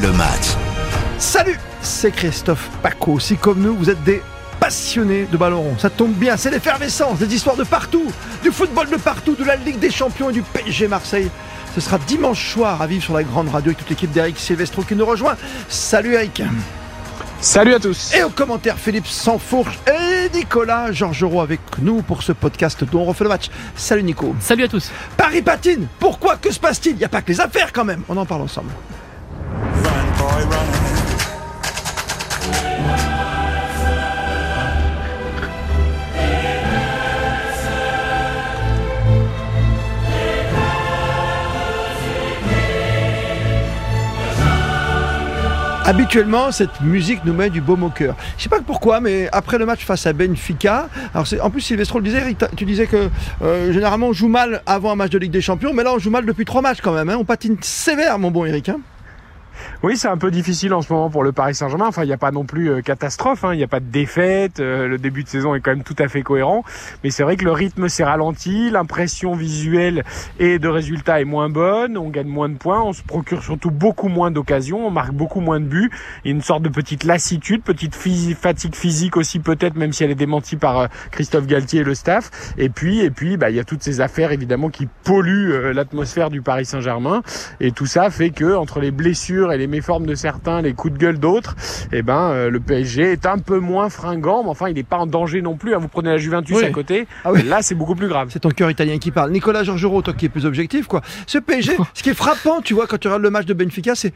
le match. Salut, c'est Christophe Paco. Si comme nous, vous êtes des passionnés de ballon rond, ça tombe bien, c'est l'effervescence, des histoires de partout, du football de partout, de la Ligue des Champions et du PSG Marseille. Ce sera dimanche soir à vivre sur la grande radio avec toute l'équipe d'Eric Silvestro qui nous rejoint. Salut Eric. Salut à tous. Et au commentaire, Philippe Sansfourche et Nicolas Georgerot avec nous pour ce podcast dont on refait le match. Salut Nico. Salut à tous. Paris patine. Pourquoi Que se passe-t-il? Il n'y a pas que les affaires quand même. On en parle ensemble. Habituellement, cette musique nous met du baume au cœur. Je sais pas pourquoi, mais après le match face à Benfica, en plus Sylvestro le disait, tu disais que euh, généralement on joue mal avant un match de Ligue des Champions, mais là on joue mal depuis trois matchs quand même. Hein. On patine sévère, mon bon Eric. Hein. Oui, c'est un peu difficile en ce moment pour le Paris Saint-Germain. Enfin, il n'y a pas non plus euh, catastrophe, hein. il n'y a pas de défaite. Euh, le début de saison est quand même tout à fait cohérent. Mais c'est vrai que le rythme s'est ralenti, l'impression visuelle et de résultats est moins bonne, on gagne moins de points, on se procure surtout beaucoup moins d'occasions, on marque beaucoup moins de buts. Il y a une sorte de petite lassitude, petite fatigue physique aussi peut-être, même si elle est démentie par euh, Christophe Galtier et le staff. Et puis, et puis, bah, il y a toutes ces affaires évidemment qui polluent l'atmosphère du Paris Saint-Germain. Et tout ça fait que entre les blessures et les méformes de certains, les coups de gueule d'autres, eh ben euh, le PSG est un peu moins fringant, mais enfin il n'est pas en danger non plus. Hein. Vous prenez la Juventus à côté, ah là c'est beaucoup plus grave. C'est ton cœur italien qui parle. Nicolas Georgerot, toi qui es plus objectif, quoi. Ce PSG, ce qui est frappant, tu vois, quand tu regardes le match de Benfica, c'est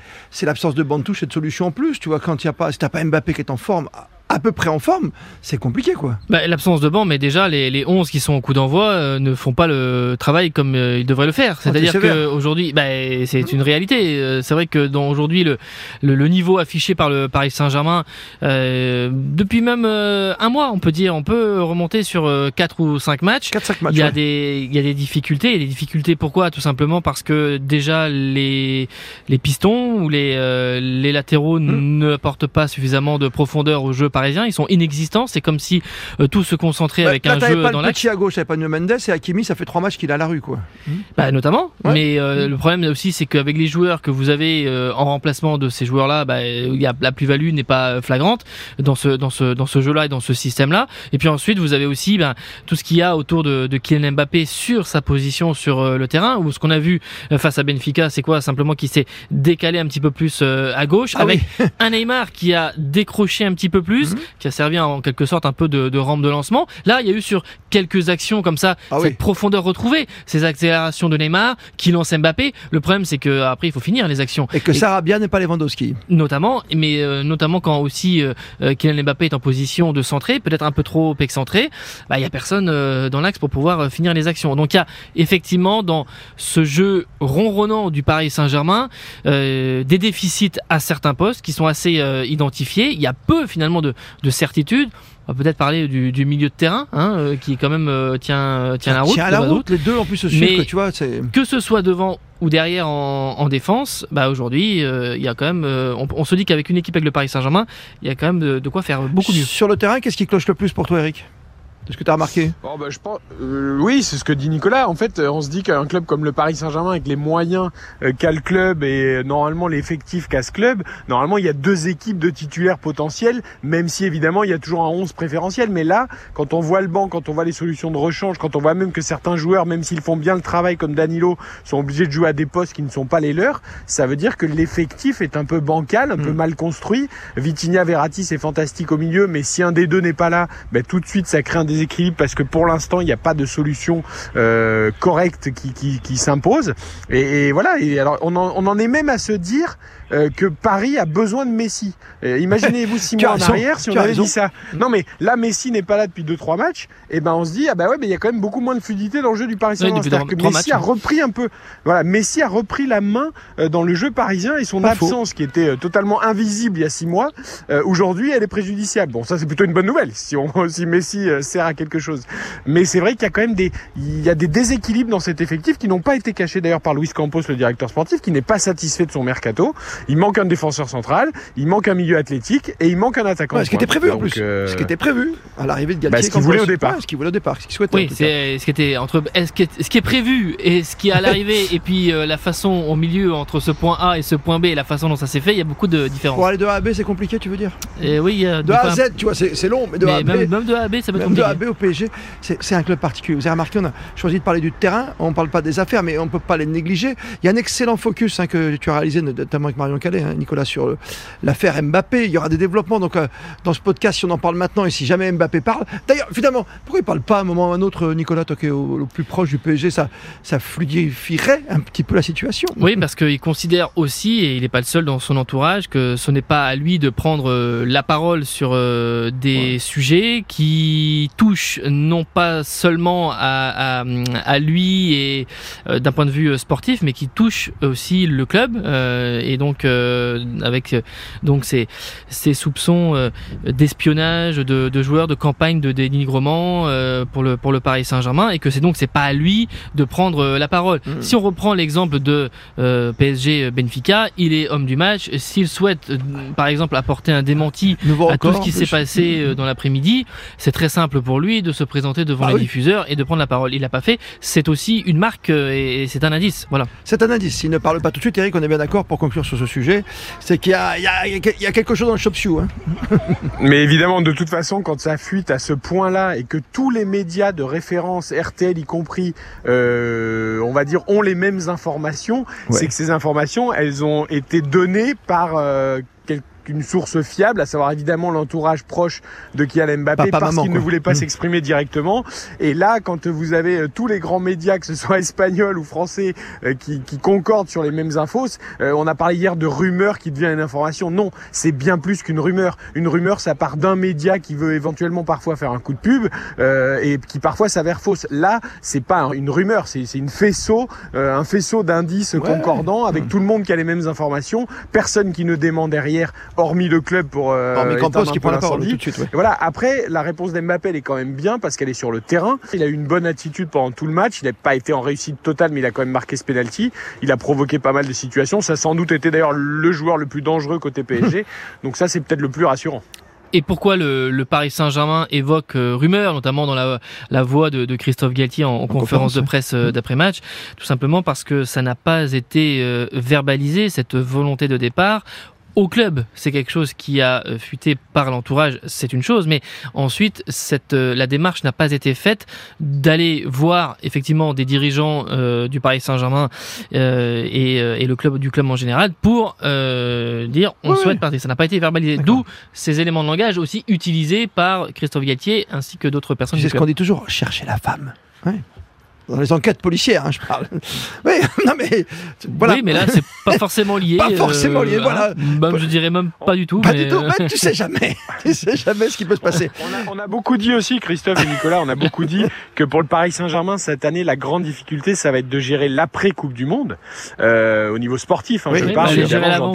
l'absence de bande touche et de solution en plus. Tu vois, quand il n'y a pas, si t'as pas Mbappé qui est en forme, à peu près en forme, c'est compliqué quoi. Bah, L'absence de banc, mais déjà les, les 11 qui sont au coup d'envoi euh, ne font pas le travail comme euh, ils devraient le faire. C'est-à-dire qu'aujourd'hui, bah, c'est une réalité. Euh, c'est vrai que dans aujourd'hui le, le, niveau affiché par le Paris Saint-Germain, depuis même un mois, on peut dire, on peut remonter sur 4 ou 5 matchs. 4, 5 matchs il, y a des, il y a des difficultés. Et des difficultés pourquoi? Tout simplement parce que déjà les, les pistons ou les, les latéraux hmm. ne apportent pas suffisamment de profondeur au jeu parisiens, ils sont inexistants. C'est comme si euh, tout se concentrait avec un jeu dans l'axe. à gauche, pas de Mendes et Hakimi, ça fait trois matchs qu'il a à la rue, quoi. Bah, notamment. Mais euh, le problème aussi, c'est qu'avec les joueurs que vous avez euh, en remplacement de ces joueurs-là, bah, y a, la plus-value n'est pas flagrante dans ce dans ce dans ce jeu-là et dans ce système-là. Et puis ensuite, vous avez aussi ben, tout ce qu'il y a autour de, de Kylian Mbappé sur sa position sur le terrain. Ou ce qu'on a vu face à Benfica, c'est quoi? Simplement qu'il s'est décalé un petit peu plus à gauche, ah avec un Neymar qui a décroché un petit peu plus Mhm. qui a servi en quelque sorte un peu de, rampe de lancement. Là, il y a eu sur quelques actions comme ça ah cette profondeur retrouvée, ces accélérations de Neymar qui lance Mbappé. Le problème, c'est que après, il faut finir les actions. Et que Sarabia n'est pas Lewandowski. Notamment, mais euh, notamment quand aussi euh, euh, Kylian Mbappé est en position de centrer, peut-être un peu trop excentré, bah, il y a personne dans l'axe pour pouvoir finir les actions. Donc il y a effectivement dans ce jeu ronronnant du Paris Saint-Germain des déficits à certains postes qui sont assez identifiés. Il y a peu finalement de, de certitude. On va peut-être parler du, milieu de terrain, hein, euh, qui quand même euh, tient, tient la route. Tient la route, les deux en plus se suivent, que, tu vois. Que ce soit devant ou derrière en, défense, bah aujourd'hui, euh, il y a quand même. On, se dit qu'avec une équipe avec le Paris Saint-Germain, il y a quand même de, de, quoi faire beaucoup mieux. Sur le terrain, qu'est-ce qui cloche le plus pour toi, Eric? Est ce que tu as remarqué bon, bah, je pense, euh, Oui, c'est ce que dit Nicolas. En fait, on se dit qu'un club comme le Paris Saint-Germain, avec les moyens euh, qu'a le club et euh, normalement l'effectif qu'a ce club, normalement il y a deux équipes de titulaires potentiels, même si évidemment il y a toujours un 11 préférentiel. Mais là, quand on voit le banc, quand on voit les solutions de rechange, quand on voit même que certains joueurs, même s'ils font bien le travail comme Danilo, sont obligés de jouer à des postes qui ne sont pas les leurs, ça veut dire que l'effectif est un peu bancal, un peu mm. mal construit. Vitinha, Verratti, c'est fantastique au milieu, mais si un des deux n'est pas là, ben, tout de suite ça crée un déséquilibre parce que pour l'instant il n'y a pas de solution euh, correcte qui, qui, qui s'impose. Et, et, voilà. Et alors on en, on en est même à se dire euh, que Paris a besoin de Messi. Euh, imaginez-vous six mois en arrière si on avait dit ça. Non mais là Messi n'est pas là depuis deux trois matchs. Et ben on se dit ah bah ouais mais il y a quand même beaucoup moins de fluidité dans le jeu du Paris Saint-Germain. que Messi a repris un peu. Voilà Messi a repris la main dans le jeu parisien et son absence qui était totalement invisible il y a six mois aujourd'hui elle est préjudiciable. Bon ça c'est plutôt une bonne nouvelle si on si Messi sert servir à quelque chose. Mais c'est vrai qu'il y a quand même des, il y a des déséquilibres dans cet effectif qui n'ont pas été cachés d'ailleurs par Luis Campos, le directeur sportif, qui n'est pas satisfait de son mercato. Il manque un défenseur central, il manque un milieu athlétique et il manque un attaquant. ce qui était prévu en plus. Euh, ce qui était prévu à l'arrivée de Galtier. Bah, ce qu'il voulait au départ. ce qu'il voulait au départ, ce qu'il souhaitait. Oui, c'est ce qui était entre ce qui est, ce qui est prévu et ce qui est à l'arrivée et puis euh, la façon au milieu entre ce point A et ce point B et la façon dont ça s'est fait, il y a beaucoup de différences. Pour aller de A à B, c'est compliqué, tu veux dire? Et Oui, de A à Z, tu vois, c'est long, mais de A à B. Même, de A à B, ça peut être compliqué. A B au PSG, c'est un club particulier. Vous avez remarqué, on a choisi de parler du terrain, on ne parle pas des affaires, mais on ne peut pas les négliger. Il y a un excellent focus hein, que tu as réalisé, notamment avec Marion Calais, hein, Nicolas, sur l'affaire Mbappé. Il y aura des développements. Donc, euh, dans ce podcast, si on en parle maintenant et si jamais Mbappé parle. D'ailleurs, finalement, pourquoi il ne parle pas à un moment ou à un autre, Nicolas, toi qui es au, plus proche du PSG, ça, ça fluidifierait un petit peu la situation? Oui, parce qu'il considère aussi, et il n'est pas le seul dans son entourage, que ce n'est pas à lui de prendre euh, la parole sur euh, des sujets qui touchent non pas seulement à, à, lui et d'un point de vue sportif, mais qui touchent aussi le club. et donc, avec donc ces, ces soupçons d'espionnage de, de, joueurs, de campagne, de dénigrement euh, pour le pour le Paris Saint-Germain et que c'est donc c'est pas à lui de prendre euh, la parole. Mmh. Si on reprend l'exemple de euh, PSG Benfica, il est homme du match. S'il souhaite par exemple apporter un démenti à tout ce qui s'est passé dans l'après-midi, c'est très simple pour lui de se présenter devant ah les diffuseurs et de prendre la parole. Il l'a pas fait. C'est aussi une marque et c'est un indice. Voilà. C'est un indice. S'il ne parle pas tout de suite, Eric, on est bien d'accord pour conclure sur ce sujet. C'est qu'il y a, il y, a, il y a quelque chose dans le shop hein. Mais évidemment, de toute façon, quand ça fuite à ce point-là et que tous les médias de référence, RTL y compris, euh, on va dire, ont les mêmes informations, c'est que ces informations, elles ont été données par euh, une source fiable, à savoir évidemment l'entourage proche de Kylian Mbappé, parce qu'il ne voulait pas mmh. s'exprimer directement. Et là, quand vous avez euh, tous les grands médias, que ce soit espagnols ou français, euh, qui, qui concordent sur les mêmes infos, euh, on a parlé hier de rumeur qui devient une information. Non, c'est bien plus qu'une rumeur. Une rumeur, ça part d'un média qui veut éventuellement parfois faire un coup de pub et qui parfois s'avère fausse. Là, c'est pas une rumeur, c'est une faisceau, un faisceau d'indices concordants avec mmh. tout le monde qui a les mêmes informations, personne qui ne dément derrière hormis le club pour euh, hormis Campos qui prend la parole tout de suite. Voilà. Après, la réponse d'Mbappé elle est quand même bien parce qu'elle est sur le terrain. Il a eu une bonne attitude pendant tout le match. Il n'a pas été en réussite totale, mais il a quand même marqué ce penalty. Il a provoqué pas mal de situations. Ça a sans doute été d'ailleurs le joueur le plus dangereux côté PSG. Donc ça, c'est peut-être le plus rassurant. Et pourquoi le, Paris Saint-Germain évoque euh, rumeur, notamment dans la, la voix de, de Christophe Galtier en, conférence, de presse euh, d'après-match Tout simplement parce que ça n'a pas été euh, verbalisé, cette volonté de départ au club, c'est quelque chose qui a euh, fuité par l'entourage, c'est une chose, mais ensuite, cette, euh, la démarche n'a pas été faite d'aller voir effectivement des dirigeants euh, du Paris Saint-Germain et, et, le club du club en général pour dire on souhaite partir. Ça n'a pas été verbalisé. D'où ces éléments de langage aussi utilisés par Christophe Galtier ainsi que d'autres personnes. C'est ce qu'on dit toujours, chercher la femme. Ouais dans les enquêtes policières, hein, je parle. Oui, non mais voilà. Oui, mais là c'est pas forcément lié. pas forcément lié, euh, voilà. Même, je dirais même pas du tout. Pas du tout. Euh, mais tu sais jamais. tu sais jamais ce qui peut se passer. On a, on a, beaucoup dit aussi, Christophe et Nicolas, on a beaucoup dit que pour le Paris Saint-Germain cette année, la grande difficulté, ça va être de gérer l'après Coupe du Monde euh, au niveau sportif. Hein, oui, je parle évidemment,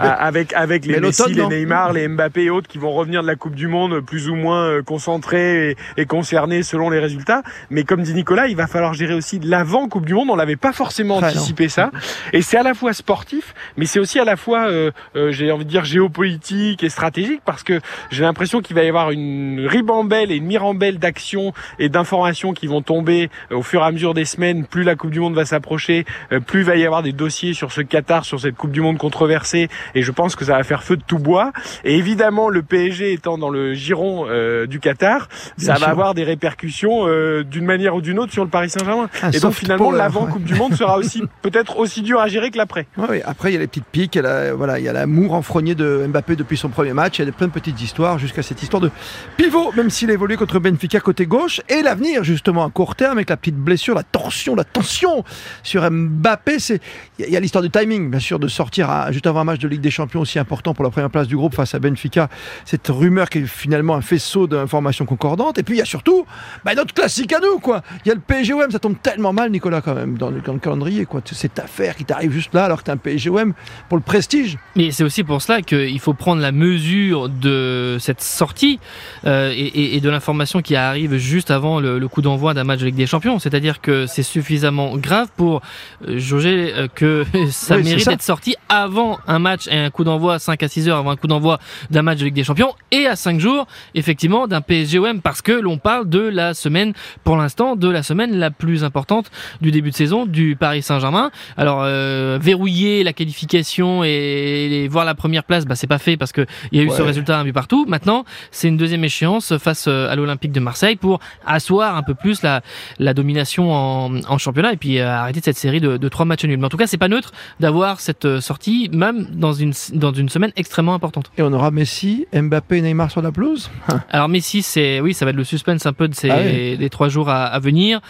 avec avec les Messi, les Neymar, les Mbappé et autres qui vont revenir de la Coupe du Monde plus ou moins euh, concentrés et, et concernés selon les résultats. Mais comme dit Nicolas, il va falloir falloir gérer aussi l'avant Coupe du Monde. On n'avait pas forcément anticipé ça. Et c'est à la fois sportif, mais c'est aussi à la fois, euh, euh, j'ai envie de dire, géopolitique et stratégique, parce que j'ai l'impression qu'il va y avoir une ribambelle et une mirambelle d'actions et d'informations qui vont tomber euh, au fur et à mesure des semaines. Plus la Coupe du Monde va s'approcher, plus il va y avoir des dossiers sur ce Qatar, sur cette Coupe du Monde controversée. Et je pense que ça va faire feu de tout bois. Et évidemment, le PSG étant dans le giron du Qatar, ça va avoir des répercussions d'une manière ou d'une autre sur le Paris Saint-Germain. Et donc finalement, l'avant Coupe du Monde sera aussi peut-être aussi dur à gérer que l'après. Oui, après il y a les petites piques, il y a voilà, il y a l'amour enfrogné de Mbappé depuis son premier match, il y a plein de petites histoires jusqu'à cette histoire de pivot, même s'il évolue contre Benfica côté gauche, et l'avenir justement à court terme avec la petite blessure, la torsion, la tension sur Mbappé, c'est il y a l'histoire du timing, bien sûr, de sortir juste avant un match de Ligue des Champions aussi important pour la première place du groupe face à Benfica, cette rumeur qui est finalement un faisceau d'informations concordantes, et puis il y a surtout bah, notre classique à nous, quoi. Il y a le PSG PSGOM, ça tombe tellement mal, Nicolas, quand même, dans le, calendrier. Quoi. Cette affaire qui t'arrive juste là, alors que t'es un PSGOM pour le prestige. Mais c'est aussi pour cela qu'il faut prendre la mesure de cette sortie euh, et, de l'information qui arrive juste avant le, coup d'envoi d'un match de Ligue des Champions. C'est-à-dire que c'est suffisamment grave pour euh, jauger euh, que ça mérite d'être sorti avant un match et un coup d'envoi 5 à 6 heures avant un coup d'envoi d'un match de Ligue des Champions et à 5 jours, effectivement, d'un PSGOM parce que l'on parle de la semaine, pour l'instant, de la semaine la plus importante du début de saison du Paris Saint-Germain. Alors, euh, verrouiller la qualification et, voir la première place, bah, c'est pas fait parce qu'il y a eu ce résultat un but partout. Maintenant, c'est une deuxième échéance face euh, à l'Olympique de Marseille pour asseoir un peu plus la, la domination en, en championnat et puis euh, arrêter cette série de, de trois matchs nuls. Mais en tout cas, c'est pas neutre d'avoir cette sortie, même dans une, dans une semaine extrêmement importante. Et on aura Messi, Mbappé et Neymar sur la pelouse? Alors Messi, c'est oui, ça va être le suspense un peu de ces ah des trois jours à, à venir.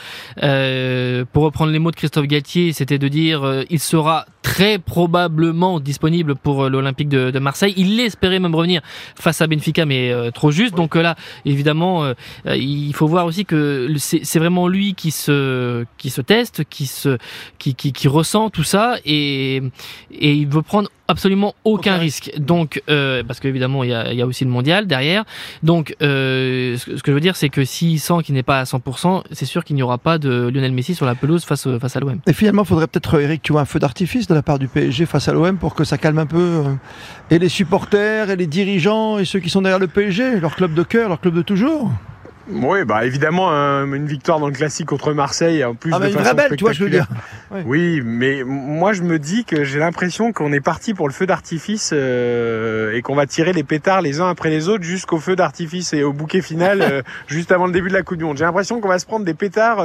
Euh, pour reprendre les mots de Christophe Galtier, c'était de dire euh, il sera très probablement disponible pour euh, l'Olympique de, de, Marseille. Il espérait même revenir face à Benfica, mais euh, trop juste. Donc là, évidemment, il faut voir aussi que c'est vraiment lui qui se qui se teste, qui se qui, qui, qui ressent tout ça et et il veut prendre absolument aucun risque. Donc, euh, parce qu'évidemment, il y a, y a, aussi le mondial derrière. Donc, euh, ce, que je veux dire, c'est que s'il sent qu'il n'est pas à 100%, c'est sûr qu'il n'y aura pas de Lionel Messi sur la pelouse face, face à l'OM. Et finalement, il faudrait peut-être, Eric, tu vois, un feu d'artifice de la part du PSG face à l'OM pour que ça calme un peu euh, et les supporters et les dirigeants et ceux qui sont derrière le PSG, leur club de cœur, leur club de toujours. Oui, bah évidemment une victoire dans le classique contre Marseille en plus ah, de une vraie belle, tu vois, je veux dire. Oui, mais moi je me dis que j'ai l'impression qu'on est parti pour le feu d'artifice euh, et qu'on va tirer les pétards les uns après les autres jusqu'au feu d'artifice et au bouquet final euh, juste avant le début de la Coupe du Monde. J'ai l'impression qu'on va se prendre des pétards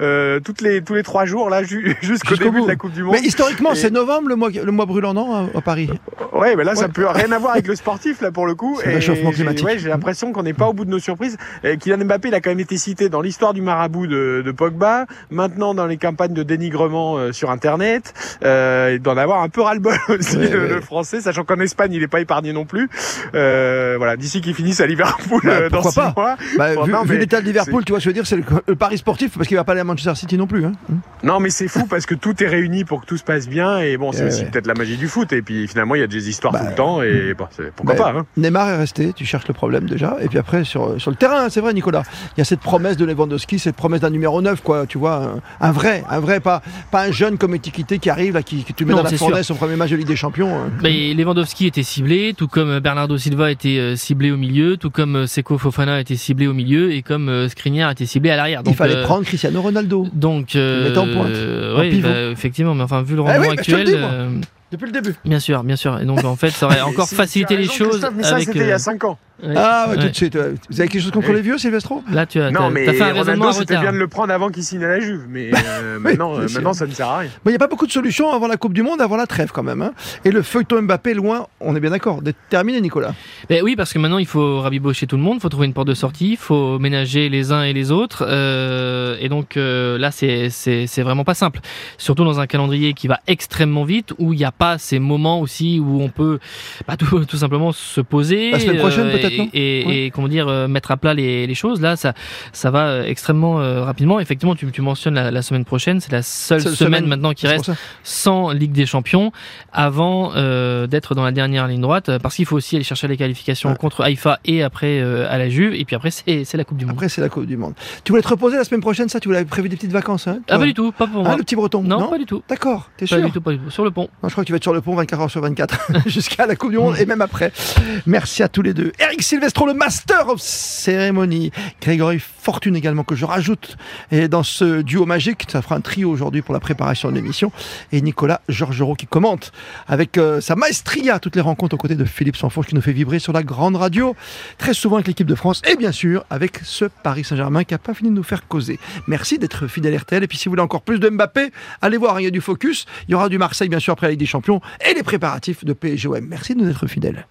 euh, toutes les tous les trois jours là jusqu'au début de la Coupe du Monde. Mais historiquement, c'est novembre le mois le mois brûlant non à, Paris. Ouais, mais là ça peut rien avoir avec le sportif là pour le coup. C'est réchauffement climatique. Ouais, j'ai l'impression qu'on n'est pas au bout de nos surprises. Kylian Mbappé, il a quand même été cité dans l'histoire du marabout de, de Pogba, maintenant dans les campagnes de dénigrement euh, sur Internet. Euh, il doit en avoir un peu ras-le-bol aussi, le, français, sachant qu'en Espagne, il n'est pas épargné non plus. Euh, voilà, d'ici qu'il finisse à Liverpool bah, euh, dans six pas mois. Bah, vu, l'état de Liverpool, tu vois, je veux dire, c'est le, pari sportif, parce qu'il va pas aller à Manchester City non plus. Hein. Non, mais c'est fou parce que tout est réuni pour que tout se passe bien. Et bon, c'est aussi peut-être la magie du foot. Et puis finalement, il y a des histoires bah, tout le temps. Et bon, pourquoi pas. Hein. Neymar est resté, tu cherches le problème déjà. Et puis après, sur, sur le terrain, c'est vrai, Nicolas, il y a cette promesse de Lewandowski, cette promesse d'un numéro 9, quoi, tu vois, un, vrai, un vrai, pas, pas un jeune comme étiqueté qui arrive, là, qui, tu mets dans la fournaise au premier match de Ligue des Champions. Hein. Mais Lewandowski était ciblé, tout comme Bernardo Silva était euh, ciblé au milieu, tout comme euh, Seko Fofana était ciblé au milieu et comme euh, Skriniar était ciblé à l'arrière. Il fallait prendre Cristiano Ronaldo. Donc, euh, en pointe. oui, bah, effectivement, mais enfin, vu le eh rendement actuel. Depuis le début. Bien sûr, bien sûr. Et donc en fait, ça aurait encore facilité les choses. Mais ça, c'était il y a 5 ans. Ah, ouais, tout de suite. Vous avez quelque chose contre les vieux, Sylvestro? Là, tu as, non, mais as fait un raisonnement c'était bien de le prendre avant qu'il signe à la Juve. Mais euh, maintenant, euh, maintenant ça ne sert à rien. Il n'y a pas beaucoup de solutions avant la Coupe du Monde, avant la trêve quand même. Hein. Et le feuilleton Mbappé, loin, on est bien d'accord, d'être terminé, Nicolas. Ben oui, parce que maintenant, il faut rabibocher tout le monde, il faut trouver une porte de sortie, il faut ménager les uns et les autres. Euh, et donc là, c'est vraiment pas simple. Surtout dans un calendrier qui va extrêmement vite, où il n'y a pas ces moments aussi où on peut bah, tout, tout, simplement se poser. La semaine prochaine, peut-être, et, et comment dire euh, mettre à plat les, les, choses. Là, ça ça va euh, extrêmement euh, rapidement. Effectivement, tu, tu mentionnes la, la, semaine prochaine, c'est la seule semaine, maintenant qui reste sans Ligue des Champions avant d'être dans la dernière ligne droite, parce qu'il faut aussi aller chercher les qualifications contre Haïfa et après à la Juve, et puis après c'est la Coupe du Monde. Après c'est la Coupe du Monde. Tu voulais te reposer la semaine prochaine, ça? Tu voulais prévu des petites vacances hein, Ah pas du tout, pas pour moi. Ah, le petit Breton non, pas du tout. D'accord, t'es sûr Pas du tout, pas du tout. Sur le pont. Non, je crois que tu vas être sur le pont 24 heures sur 24 jusqu'à la Coupe du Monde et même après. Merci à tous les deux. Eric Silvestro, le Master of cérémonie. Grégory Fortune également que je rajoute et dans ce duo magique. Ça fera un trio aujourd'hui pour la préparation de l'émission. Et Nicolas Georgerot qui commente avec euh, sa maestria toutes les rencontres aux côtés de Philippe Sanfourche qui nous fait vibrer sur la grande radio. Très souvent avec l'équipe de France et bien sûr avec ce Paris Saint-Germain qui n'a pas fini de nous faire causer. Merci d'être fidèle RTL. Et puis si vous voulez encore plus de Mbappé, allez voir, il y a du focus. Il y aura du Marseille bien sûr après la Ligue des Champions et les préparatifs de PSGOM. Merci de nous être fidèles.